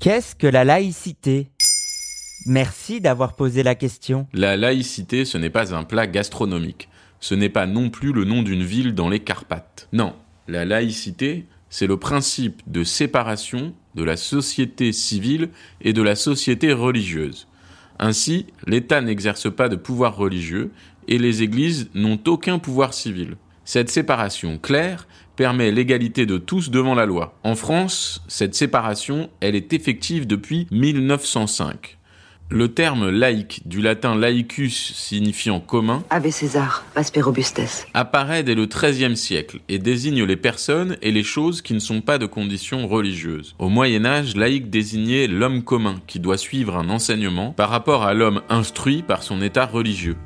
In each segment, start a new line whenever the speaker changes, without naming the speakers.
Qu'est-ce que la laïcité? Merci d'avoir posé la question.
La laïcité, ce n'est pas un plat gastronomique. Ce n'est pas non plus le nom d'une ville dans les Carpates. Non, la laïcité, c'est le principe de séparation de la société civile et de la société religieuse. Ainsi, l'État n'exerce pas de pouvoir religieux et les églises n'ont aucun pouvoir civil. Cette séparation claire permet l'égalité de tous devant la loi. En France, cette séparation, elle est effective depuis 1905. Le terme laïque, du latin laicus signifiant commun,
Ave César, Asper Robustes.
apparaît dès le XIIIe siècle et désigne les personnes et les choses qui ne sont pas de condition religieuse. Au Moyen Âge, laïque désignait l'homme commun qui doit suivre un enseignement par rapport à l'homme instruit par son état religieux.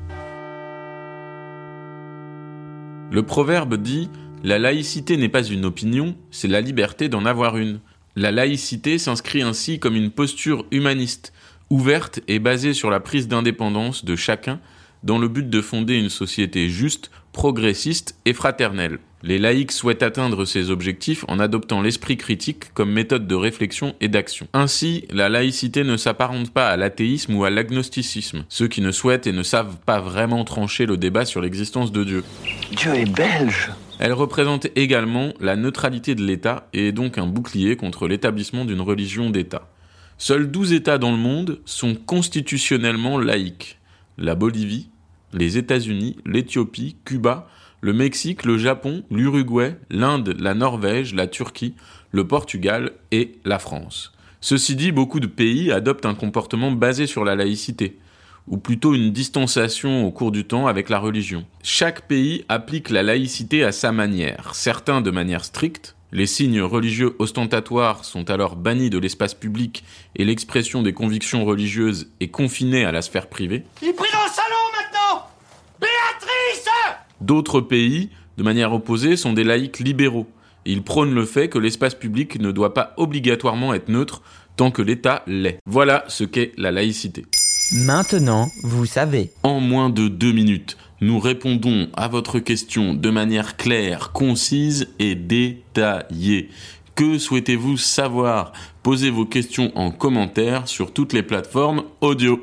Le proverbe dit La laïcité n'est pas une opinion, c'est la liberté d'en avoir une. La laïcité s'inscrit ainsi comme une posture humaniste, ouverte et basée sur la prise d'indépendance de chacun dans le but de fonder une société juste, progressiste et fraternelle. Les laïcs souhaitent atteindre ces objectifs en adoptant l'esprit critique comme méthode de réflexion et d'action. Ainsi, la laïcité ne s'apparente pas à l'athéisme ou à l'agnosticisme, ceux qui ne souhaitent et ne savent pas vraiment trancher le débat sur l'existence de Dieu.
Dieu est belge.
Elle représente également la neutralité de l'État et est donc un bouclier contre l'établissement d'une religion d'État. Seuls 12 États dans le monde sont constitutionnellement laïques. La Bolivie, les États-Unis, l'Éthiopie, Cuba, le Mexique, le Japon, l'Uruguay, l'Inde, la Norvège, la Turquie, le Portugal et la France. Ceci dit, beaucoup de pays adoptent un comportement basé sur la laïcité, ou plutôt une distanciation au cours du temps avec la religion. Chaque pays applique la laïcité à sa manière, certains de manière stricte, les signes religieux ostentatoires sont alors bannis de l'espace public et l'expression des convictions religieuses est confinée à la sphère privée. D'autres pays, de manière opposée, sont des laïcs libéraux. Et ils prônent le fait que l'espace public ne doit pas obligatoirement être neutre tant que l'État l'est. Voilà ce qu'est la laïcité.
Maintenant, vous savez.
En moins de deux minutes, nous répondons à votre question de manière claire, concise et détaillée. Que souhaitez-vous savoir? Posez vos questions en commentaire sur toutes les plateformes audio.